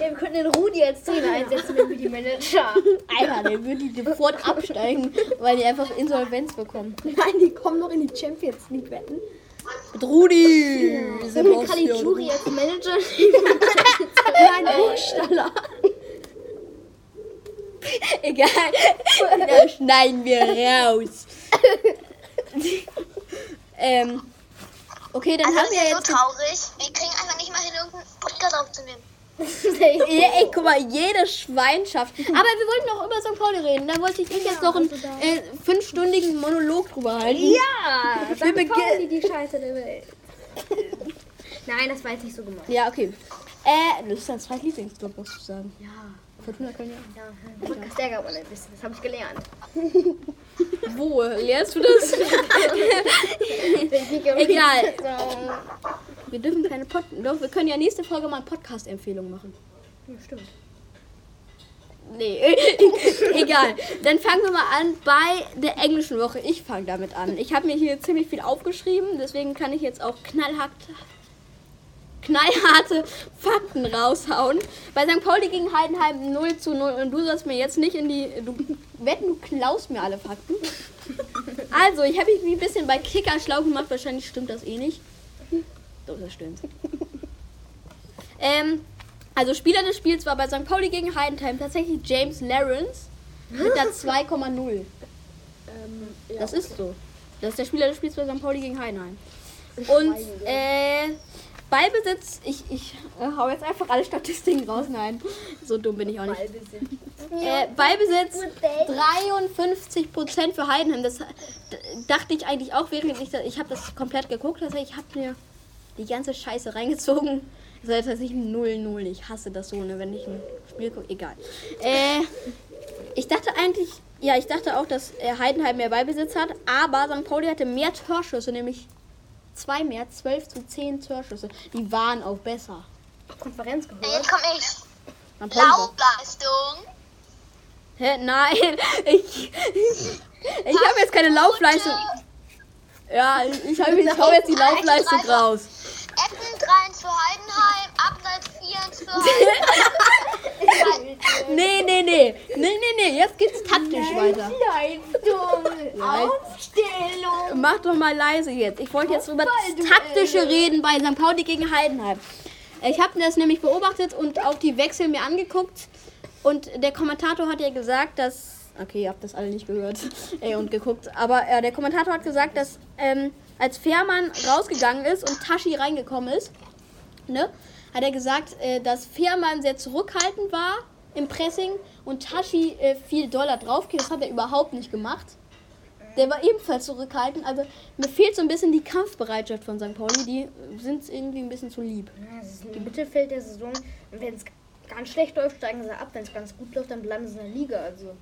Ja, wir könnten den Rudi als Trainer einsetzen, wenn wir die Manager. Alter, der würde die sofort absteigen, weil die einfach Insolvenz bekommen. Nein, die kommen noch in die Champions League wetten. Mit Rudi! Wenn wir Caligiuri als Manager Nein, Hochstaller. Egal. Da schneiden wir raus. ähm, okay, dann Also haben das wir ist ja jetzt. so traurig. Wir kriegen einfach nicht mal hin, irgendeinen Podcast aufzunehmen. Ja, ey, guck mal, jede Schweinschaft. Aber wir wollten noch über St. Pauli reden. Da wollte ich nicht jetzt noch einen äh, fünfstündigen Monolog drüber halten. Ja! Wir St. Pauli, die Scheiße der Welt. Nein, das war jetzt nicht so gemeint. Ja, okay. Äh, das ist dein zweit Lieblingsclub, musst du sagen. Ja. Fortuna Köln. Ja, Podcast ärgert man ein bisschen, das habe ich gelernt. Wo? Lehrst du das? Egal. Wir dürfen keine Pod... Doch, wir können ja nächste Folge mal Podcast-Empfehlung machen. Ja, stimmt. Nee, egal. Dann fangen wir mal an bei der englischen Woche. Ich fange damit an. Ich habe mir hier ziemlich viel aufgeschrieben, deswegen kann ich jetzt auch knallhart, knallharte Fakten raushauen. Bei St. Pauli gegen Heidenheim 0 zu 0 und du sollst mir jetzt nicht in die... Du wetten, du klaust mir alle Fakten. Also, ich habe mich ein bisschen bei Kicker schlau gemacht. Wahrscheinlich stimmt das eh nicht. Doch, das stimmt. Ähm, also Spieler des Spiels war bei St. Pauli gegen Heidenheim tatsächlich James Lawrence mit der 2,0. Ähm, ja, Das ist so. Das ist der Spieler des Spiels bei St. Pauli gegen Heidenheim. Und äh, Ballbesitz, ich, ich äh, hau jetzt einfach alle Statistiken raus. Nein, so dumm bin ich auch nicht. Äh, Ballbesitz 53% für Heidenheim. Das dachte ich eigentlich auch, während ich das, ich habe das komplett geguckt. Also ich habe mir die ganze Scheiße reingezogen. Das ist tatsächlich ein 0-0. Ich hasse das so, ne, wenn ich ein Spiel gucke. Egal. Äh, ich dachte eigentlich, ja, ich dachte auch, dass äh, Heidenheim mehr Ballbesitz hat, aber St. Pauli hatte mehr Torschüsse, nämlich zwei mehr, 12 zu 10 Torschüsse. Die waren auch besser. Konferenz gehört. Jetzt komme ich. Laufleistung. Hä? Nein, ich, ich habe jetzt keine Laufleistung. Ja, ich, ich, ich hau jetzt die Laufleistung raus. Ecken 3 für Heidenheim, Abseits 4 für Heidenheim. Nee, nee, nee. Nee, nee, nee. Jetzt geht's taktisch weiter. Aufstellung. Mach doch mal leise jetzt. Ich wollte jetzt über das Taktische reden bei St. Pauli gegen Heidenheim. Ich habe das nämlich beobachtet und auch die Wechsel mir angeguckt. Und der Kommentator hat ja gesagt, dass. Okay, ihr habt das alle nicht gehört äh, und geguckt. Aber äh, der Kommentator hat gesagt, dass ähm, als Fährmann rausgegangen ist und Tashi reingekommen ist, ne, hat er gesagt, äh, dass Fährmann sehr zurückhaltend war im Pressing und Tashi äh, viel doller drauf geht. Das hat er überhaupt nicht gemacht. Der war ebenfalls zurückhaltend. Also mir fehlt so ein bisschen die Kampfbereitschaft von St. Pauli. Die sind irgendwie ein bisschen zu lieb. Ja, Das ist Mittelfeld der Saison. Und wenn es ganz schlecht läuft, steigen sie ab. Wenn es ganz gut läuft, dann bleiben sie in der Liga. Also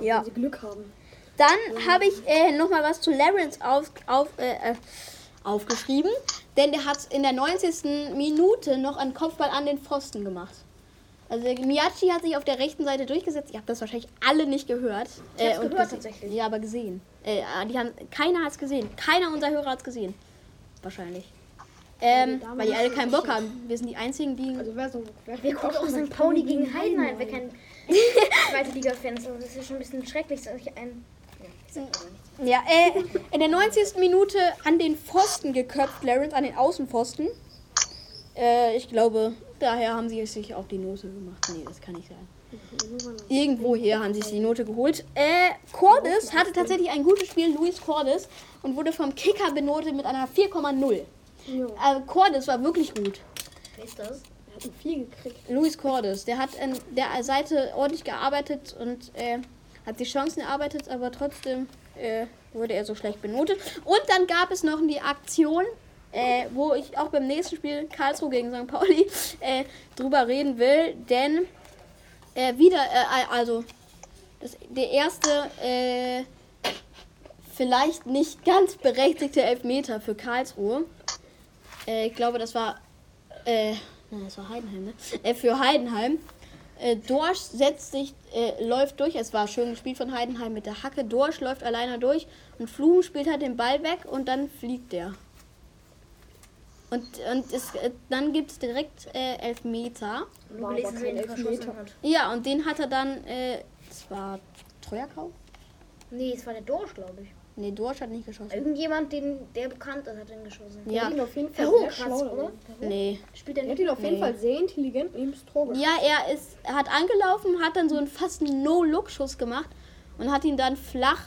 Ja. Wenn sie Glück haben. Dann habe ich äh, noch mal was zu Lawrence auf, auf, äh, äh, aufgeschrieben. Denn der hat in der 90. Minute noch einen Kopfball an den Pfosten gemacht. Also Miyachi hat sich auf der rechten Seite durchgesetzt. Ihr habt das wahrscheinlich alle nicht gehört. Äh, hab's und gehört tatsächlich. Ja, aber gesehen. Äh, die haben, keiner hat es gesehen. Keiner unserer Hörer hat es gesehen. Wahrscheinlich. Ähm, Dame weil die alle keinen Bock haben. Wir sind die einzigen, die. Also wer so. Wer wir gucken auch St. Pauli gegen Heidenheim. Wer kein zweite Liga-Fans ist, das ist schon ein bisschen schrecklich. Solch ein ja, aber äh, in der 90. Minute an den Pfosten geköpft, Lawrence, an den Außenpfosten. Äh, ich glaube, daher haben sie sich auch die Note gemacht. Nee, das kann nicht sein. Irgendwoher haben sie sich die Note geholt. Äh, Cordes hatte tatsächlich ein gutes Spiel, Luis Cordes, und wurde vom Kicker benotet mit einer 4,0. Jo. Äh, Cordes war wirklich gut. Wer ist das? Hat viel gekriegt. Luis Cordes, der hat an der Seite ordentlich gearbeitet und äh, hat die Chancen erarbeitet, aber trotzdem äh, wurde er so schlecht benotet. Und dann gab es noch die Aktion, äh, wo ich auch beim nächsten Spiel Karlsruhe gegen St. Pauli äh, drüber reden will, denn äh, wieder, äh, also das, der erste vielleicht nicht ganz berechtigte Elfmeter für Karlsruhe. Ich glaube, das war äh, nein, das war Heidenheim, ne? Äh, für Heidenheim. Äh, Dorsch setzt sich, äh, läuft durch. Es war schön gespielt von Heidenheim mit der Hacke. Dorsch läuft alleine durch und Fluchen spielt halt den Ball weg und dann fliegt der. Und, und es, äh, dann gibt es direkt äh, Elfmeter. War gelesen, Elfmeter. hat. Ja, und den hat er dann, äh, das war Treuerkauf? Nee, es war der Dorsch, glaube ich. Nee, Dorsch hat nicht geschossen. Irgendjemand, den, der bekannt ist, hat den geschossen. Der Ja, hat ihn auf jeden Fall sehr krass, schlau oder? nee. Spielt er Er hat nicht? ihn auf jeden Nee. Fall sehr intelligent neben geschossen. Ja, er ist, er hat angelaufen, hat dann so einen fast No-Look-Schuss gemacht und hat ihn dann flach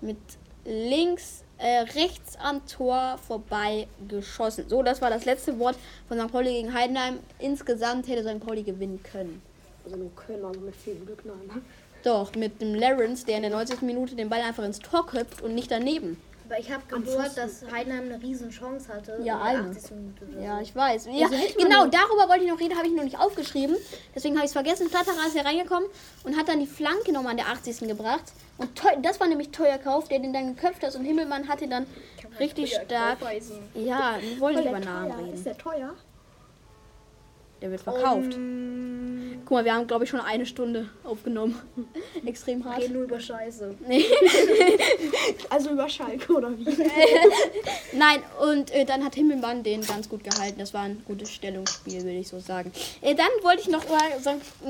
mit links, äh, rechts am Tor vorbei geschossen. So, das war das letzte Wort von St. Pauli gegen Heidenheim. Insgesamt hätte St. Pauli gewinnen können. Also nur können, also mit viel Glück, nein. Doch, mit dem Lawrence, der in der 90. Minute den Ball einfach ins Tor köpft und nicht daneben. Aber ich habe gehört, dass Heidenheim eine riesen Chance hatte. Ja, eine. 80. Minute oder Ja, ich weiß. Ja, genau, darüber wollte ich noch reden, habe ich noch nicht aufgeschrieben. Deswegen habe ich es vergessen. Flatterer ist hier reingekommen und hat dann die Flanke nochmal an der 80. gebracht. Und teu, das war nämlich teuer Kauf, der den dann geköpft hat. Und Himmelmann hat ihn dann richtig stark. Ja, wir wollen nicht über Namen Teuer. Ist reden. der teuer? Der wird verkauft. Guck mal, wir haben, glaube ich, schon eine Stunde aufgenommen. Extrem hart. Geht nur über Scheiße. Nee. Also über Schalke oder wie? Nein, und äh, dann hat Himmelmann den ganz gut gehalten. Das war ein gutes Stellungsspiel, würde ich so sagen. Äh, dann wollte ich noch über.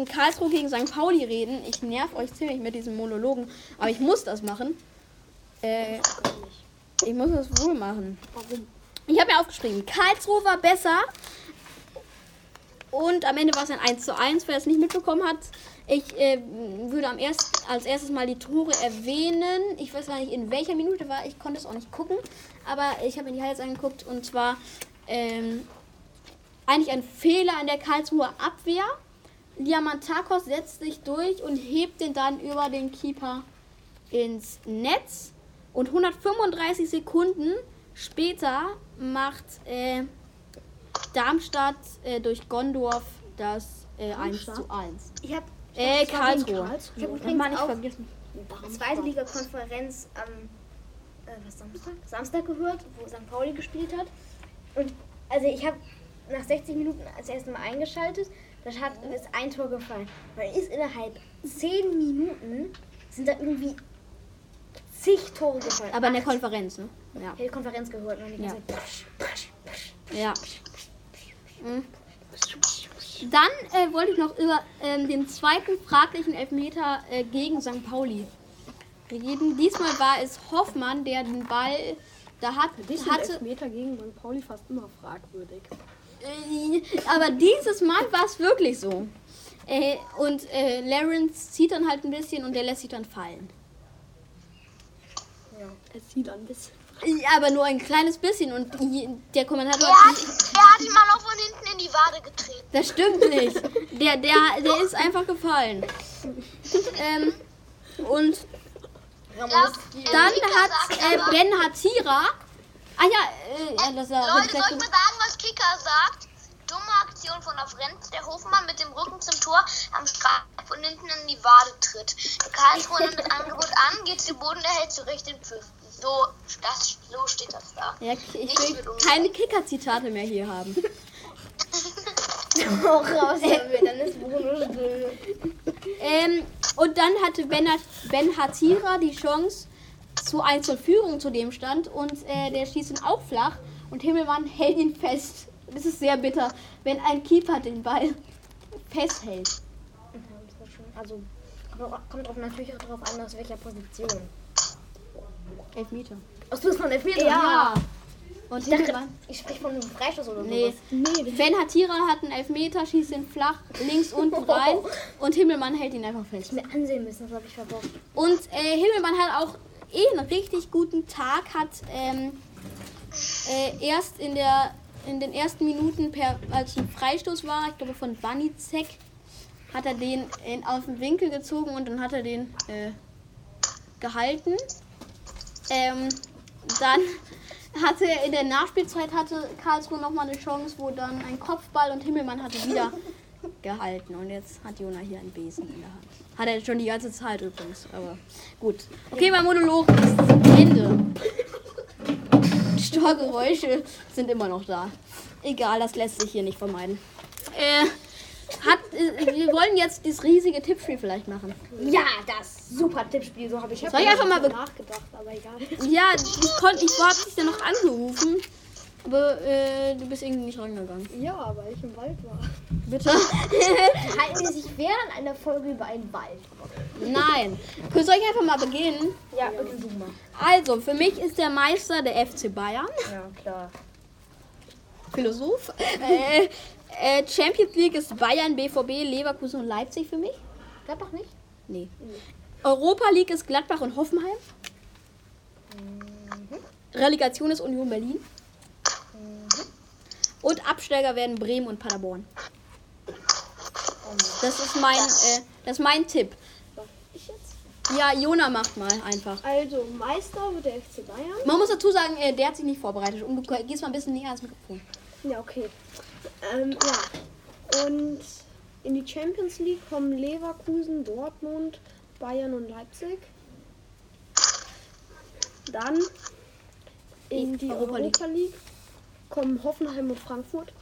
Karlsruhe gegen St. Pauli reden. Ich nerv euch ziemlich mit diesen Monologen, aber ich muss das machen. Äh, ich muss das wohl machen. Warum? Ich habe mir aufgeschrieben, Karlsruhe war besser. Und am Ende war es ein 1 zu 1, wer es nicht mitbekommen hat. Ich äh, würde am erst, als erstes mal die Tore erwähnen. Ich weiß gar nicht, in welcher Minute war. Ich konnte es auch nicht gucken. Aber ich habe mir die Highlights angeguckt. Und zwar ähm, eigentlich ein Fehler an der Karlsruher Abwehr. Diamantakos setzt sich durch und hebt den dann über den Keeper ins Netz. Und 135 Sekunden später macht äh, Darmstadt äh, durch Gondorf das äh, 1 zu 1. Ich habe Äh, Karlsruhe. Karlsruhe. ich hab Mann, übrigens ich auch vergessen. zweite Liga-Konferenz am äh, was, Samstag? Samstag gehört, wo St. Pauli gespielt hat. Und also ich habe nach 60 Minuten als erstes Mal eingeschaltet. Da hat ist ein Tor gefallen. Weil ist innerhalb 10 Minuten sind da irgendwie zig Tore gefallen. Aber in der. Konferenz, ne? Ja. Ich habe die Konferenz gehört und die ganze Ja. Zeit psch, psch, psch. Ja. Dann äh, wollte ich noch über ähm, den zweiten fraglichen Elfmeter äh, gegen St. Pauli reden. Diesmal war es Hoffmann, der den Ball da hat, Diese hatte. Elfmeter gegen St. Pauli fast immer fragwürdig. Äh, aber dieses Mal war es wirklich so. Äh, und äh, Lawrence zieht dann halt ein bisschen und der lässt sich dann fallen. Es sieht ein bisschen. Aber nur ein kleines bisschen und der Kommentator Er hat, er hat ihn mal auch von hinten in die Wade getreten. Das stimmt nicht. Der, der, der ist einfach gefallen. Ähm, und Ja, dann hat äh, Ben Hatira. Ah ja, äh, ja das war Leute, soll ich mal sagen, was Kicker sagt? Dumme Aktion von der Frenz, der Hofmann mit dem Rücken zum Tor am Streif und hinten in die Wade tritt. Karlsruhe nimmt das Angebot an, geht zu Boden, der hält zurecht den Pfiff. So, das, so steht das da. Ja, ich will keine Kicker-Zitate mehr hier haben. Auch raus damit, dann ist Bruno. Ähm, und dann hatte Ben, ben Hatira die Chance zu 1 zur Führung zu dem stand und äh, der schießt ihn auch flach und Himmelmann hält ihn fest. Das ist sehr bitter, wenn ein Keeper den Ball festhält. Also, kommt auch natürlich auch darauf an, aus welcher Position. Elfmeter. Achso, ist man Elfmeter? Ja. Und Ich, dachte, Himmelmann. ich spreche von einem Freistoß oder Nee. sowas. Ben Hatira hat einen Elfmeter, schießt ihn flach links unten rein und Himmelmann hält ihn einfach fest. Ich mir ansehen müssen, das habe ich verbockt. Und äh, Himmelmann hat auch eh einen richtig guten Tag, hat ähm, äh, erst in der in den ersten Minuten per als ein Freistoß war, ich glaube von Banizek, hat er den in, auf den Winkel gezogen und dann hat er den äh, gehalten. Ähm, dann hatte in der Nachspielzeit hatte Karlsruhe nochmal eine Chance, wo dann ein Kopfball und Himmelmann hatte wieder gehalten. Und jetzt hat Jona hier einen Besen in der Hand. Hat er schon die ganze Zeit übrigens, aber gut. Okay, mein Monolog ist zum Ende. Störgeräusche sind immer noch da. Egal, das lässt sich hier nicht vermeiden. Äh, hat, äh, wir wollen jetzt das riesige Tippspiel vielleicht machen. Ja, das super Tippspiel, so habe ich ich einfach mal nachgedacht, aber egal. Ja, ich konnte, ich hab dich ja noch angerufen. Aber äh, du bist irgendwie nicht rangegangen. Ja, weil ich im Wald war. Bitte? Halten wir sich während einer Folge über einen Wald. Nein. Soll ich einfach mal beginnen? Ja, bitte du mal. Also, für mich ist der Meister der FC Bayern. Ja, klar. Philosoph. äh, äh, Champions League ist Bayern, BVB, Leverkusen und Leipzig für mich. Gladbach nicht? Nee. Europa League ist Gladbach und Hoffenheim. Relegation ist Union Berlin. Und Absteiger werden Bremen und Paderborn. Das ist mein, äh, das ist mein Tipp. Ja, Jona macht mal einfach. Also, Meister wird der FC Bayern. Man muss dazu sagen, äh, der hat sich nicht vorbereitet. Und du gehst mal ein bisschen näher ans Mikrofon. Ja, okay. Ähm, ja. Und in die Champions League kommen Leverkusen, Dortmund, Bayern und Leipzig. Dann in die Europa Europa, League. League. kommen Hoffenheim und Frankfurt.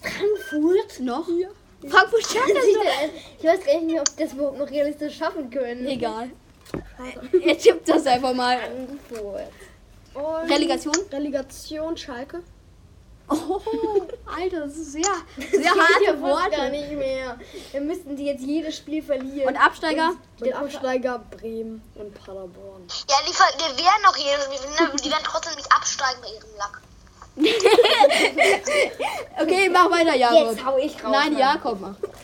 Frankfurt? Noch? Frankfurt schafft das noch. Ich weiß gar nicht mehr, ob wir das überhaupt noch realistisch schaffen können. Egal. Er tippt das einfach mal. Und Relegation? Relegation Schalke. Oh, Alter, das ist sehr, sehr harte wusste gar Worte. nicht mehr. Wir müssten die jetzt jedes Spiel verlieren. Und Absteiger? Und Absteiger Bremen und Paderborn. Ja, die, die werden noch jedes, die werden- die werden trotzdem nicht absteigen bei ihrem Lack. Okay, mach weiter, Jakob. Jetzt hau ich raus. Nein, Mann. Jakob macht. Nicht.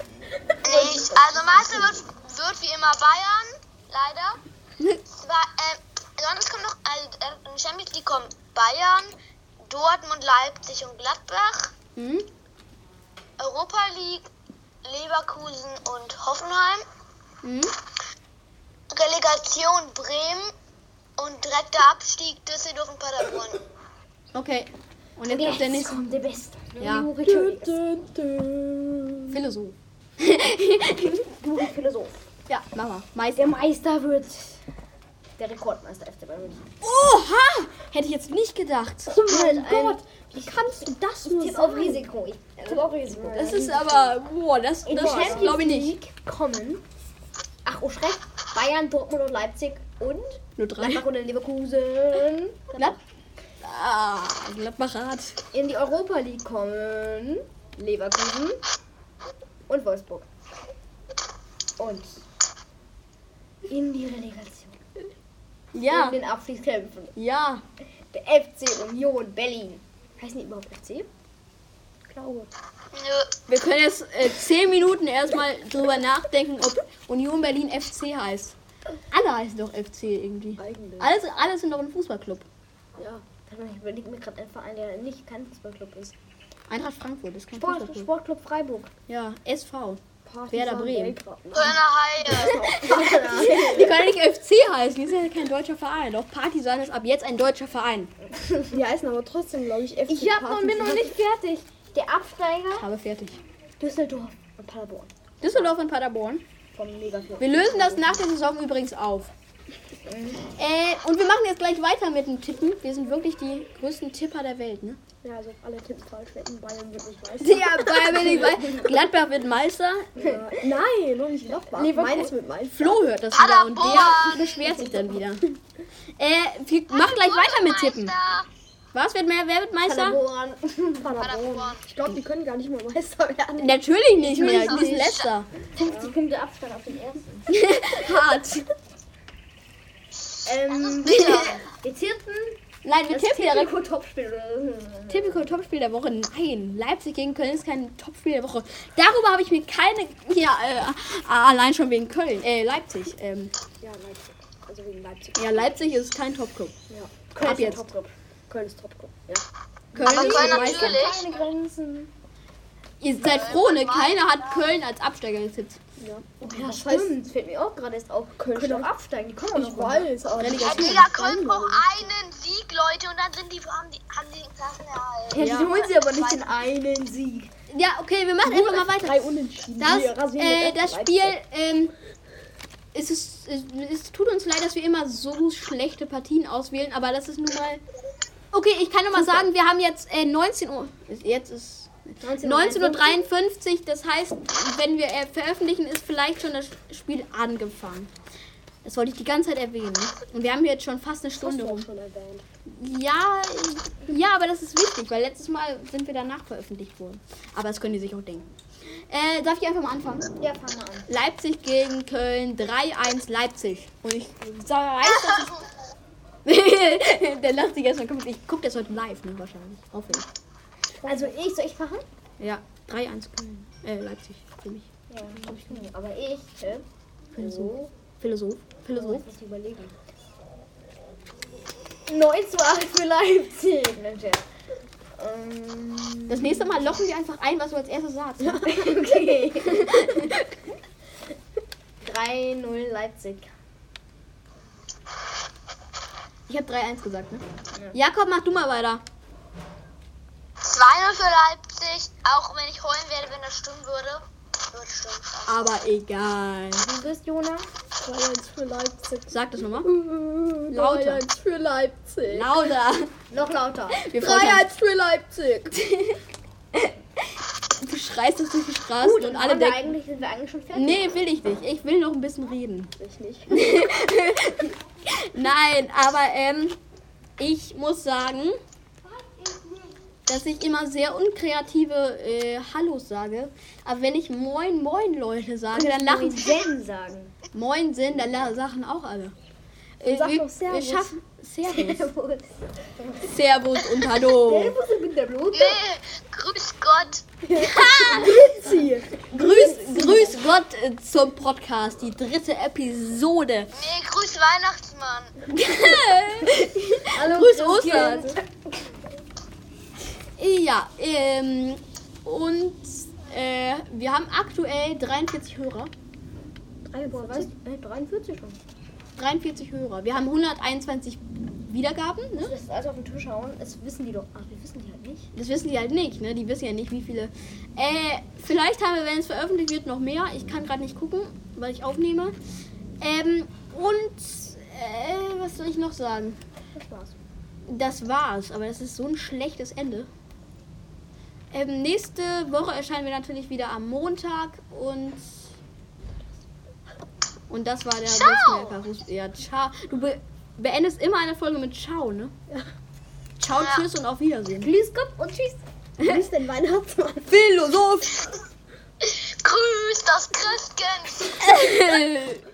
Also Meister wird, wird wie immer Bayern, leider. Zwar, äh, sonst kommt noch, also äh, in Champions League kommen Bayern, Dortmund, Leipzig und Gladbach. Hm? Europa League, Leverkusen und Hoffenheim. Hm? Relegation Bremen und direkter Abstieg Düsseldorf und Paderborn. Okay. Und jetzt Jetzt kommt der nächste. kommt der Beste. Ja. Philosoph. Philosoph. Ja, mach mal. Meister. Der Meister wird der Rekordmeister FC Bayern München. Oha! Hätte ich jetzt nicht gedacht. Oh mein ein- Gott, wie kannst du das nur Tipp auf? Risiko. Ich tipp auf Risiko. Das ist aber. Boah, das, In das glaube ich nicht. League kommen. Ach, oh Schreck. Bayern, Dortmund und Leipzig und Nur drei. Gladbach und Leverkusen. Glatt. Ah, Gladbachat. In die Europa League kommen Leverkusen und Wolfsburg. Und in die Relegation. Ja. In den Abstiegskämpfen. Ja. Der FC Union Berlin. Heißen die überhaupt FC? glaube. Nö. Wir können jetzt äh, 10 Minuten erstmal drüber nachdenken, ob Union Berlin FC heißt. Alle heißen doch FC irgendwie. Eigentlich. Alles, alle sind doch ein Fußballclub. Ja. Ich überlege mir gerade einen Verein, der nicht kein Fußballclub ist. Eintracht Frankfurt ist kein Sport, Fußballclub. Sportclub Freiburg. Ja, SV. Partizan Werder Bremen. Haie. Die können nicht FC heißen, die sind ja kein deutscher Verein. Doch Partisan ist ab jetzt ein deutscher Verein. Die heißen aber trotzdem, glaube ich, FC Ich hab noch, bin noch nicht fertig. Der Absteiger Habe fertig. Düsseldorf und Paderborn. Düsseldorf und Paderborn. Wir lösen das nach der Saison übrigens auf. Äh, und wir machen jetzt gleich weiter mit dem Tippen. Wir sind wirklich die größten Tipper der Welt, ne? Ja, also alle Tipps falsch wetten. Bayern wird nicht weiß. Ja, Bayern will nicht wei- Gladbach wird Meister. Ja. Nein, noch nicht Gladbach. Leverkusen. Mainz wird Mainz. Flo hört das wieder und der beschwert sich dann wieder. Äh, wir machen gleich weiter mit Tippen. Meister. Was wird mehr? Wer wird Meister? Paderborn. Paderborn. Ich glaube, die können gar nicht mal Meister werden. Natürlich nicht mehr. Die Natürlich sind letzter. 50 Punkte Abstand auf den ersten. Hart. Ähm, bitter. wir tippen Nein, wir das tippen. Tipico Topspiel. Typico Topspiel der Woche. Nein, Leipzig gegen Köln ist kein Topspiel der Woche. Darüber habe ich mir keine. Ja, äh, allein schon wegen Köln. Äh, Leipzig. Ähm, Ja, Leipzig. Also wegen Leipzig. ja, Leipzig ist kein Topclub. Ja. Köln Ab ist jetzt. Topclub. Köln ist Top-Club. Ja. Köln Aber ist Köln Meister. natürlich. Keine Grenzen. Ihr seid froh, ne? Keiner hat Köln als Absteiger getippt. Ja. Ja, stimmt. Fällt mir auch gerade erst auf. Köln Können auch absteigen. Die kommen auch Ich weiß, aber Ja. Digga, Köln braucht einen Sieg, Leute, und dann sind die, haben die, haben die den Klassenerhalt. Ja, Ja. die holen sie aber nicht den einen Sieg. Ja, okay, wir machen einfach mal weiter. drei Unentschieden. Das, äh, das. Spiel, ähm, es, ist, es, es tut uns leid, dass wir immer so schlechte Partien auswählen, aber das ist nun mal. Okay, ich kann nur mal sagen, wir haben jetzt äh, 19 Uhr. Jetzt ist 19.53 Uhr, das heißt, wenn wir äh, veröffentlichen, ist vielleicht schon das Spiel angefangen. Das wollte ich die ganze Zeit erwähnen. Und wir haben jetzt schon fast eine Stunde rum. Ja, ja, aber das ist wichtig, weil letztes Mal sind wir danach veröffentlicht worden. Aber das können die sich auch denken. Äh, darf ich einfach mal anfangen? Ja, fang mal an. Leipzig gegen Köln 3-1 Leipzig. Und ich sag, weiß, dass ich. Der lacht sich erstmal komplett. Ich guck das heute live, ne, wahrscheinlich. Aufhören. Also ich, soll ich machen? Ja, 3-1 Köln. Äh, Leipzig, für mich. Ja, aber ich, äh, Philosoph. Philosoph. Philosoph. Ich muss überlegen. 9 zu 8 für Leipzig. Mensch, ja. Ähm, Das nächste Mal lochen wir einfach ein, was du als erstes sagst. okay. 3-0 Leipzig. Ich habe 3-1 gesagt, ne? Jakob, mach du mal weiter. 2-0 für Leipzig, auch wenn ich heulen werde, wenn das stimmen würde. Wird stimmen. Aber egal. Du bist Jona? 3-1 für Leipzig. Sag das nochmal. Lauter. 3-1 für Leipzig. Lauter. Noch lauter. Wir freuen 3-1 für Leipzig. Du schreist das durch die Straßen Gut, und alle denken. eigentlich, sind wir eigentlich schon fertig? Nee, will ich nicht. Ich will noch ein bisschen reden. Ich nicht. Nein, aber ähm, ich muss sagen, dass ich immer sehr unkreative äh, Hallos sage. Aber wenn ich Moin Moin Leute sage, dann lachen sie. Zen sagen. Moin sind, dann la- lachen auch alle. Äh, sag wir, doch Servus. wir schaffen Servus. Servus. Servus und Hallo. Servus mit der Blut. Nee, grüß Gott. Grüß, grüß Gott äh, zum Podcast, die dritte Episode. Nee, grüß Weihnachtsmann. Hallo, Grüß. Ostern. Ja, ähm, und äh, wir haben aktuell 43 Hörer. Boah, weißt du, äh, 43 schon. 43 Hörer. Wir haben 121 Wiedergaben, ne? Das ist also auf den Tisch hauen, das wissen die doch. Ach, wir wissen die halt nicht. Das wissen die halt nicht, ne? Die wissen ja nicht, wie viele. Äh, vielleicht haben wir, wenn es veröffentlicht wird, noch mehr. Ich kann gerade nicht gucken, weil ich aufnehme. Ähm, und äh, was soll ich noch sagen? Das war's. Das war's, aber das ist so ein schlechtes Ende. Ähm, nächste Woche erscheinen wir natürlich wieder am Montag und. Und das war der Blitzmerker. Ja, ciao. Du be beendest immer eine Folge mit Ciao, ne? Ja. Ciao, ja. tschüss und auf Wiedersehen. Grüß Gott und tschüss. Grüß den Weihnachtsmann. Philosoph. Grüß das Christkind.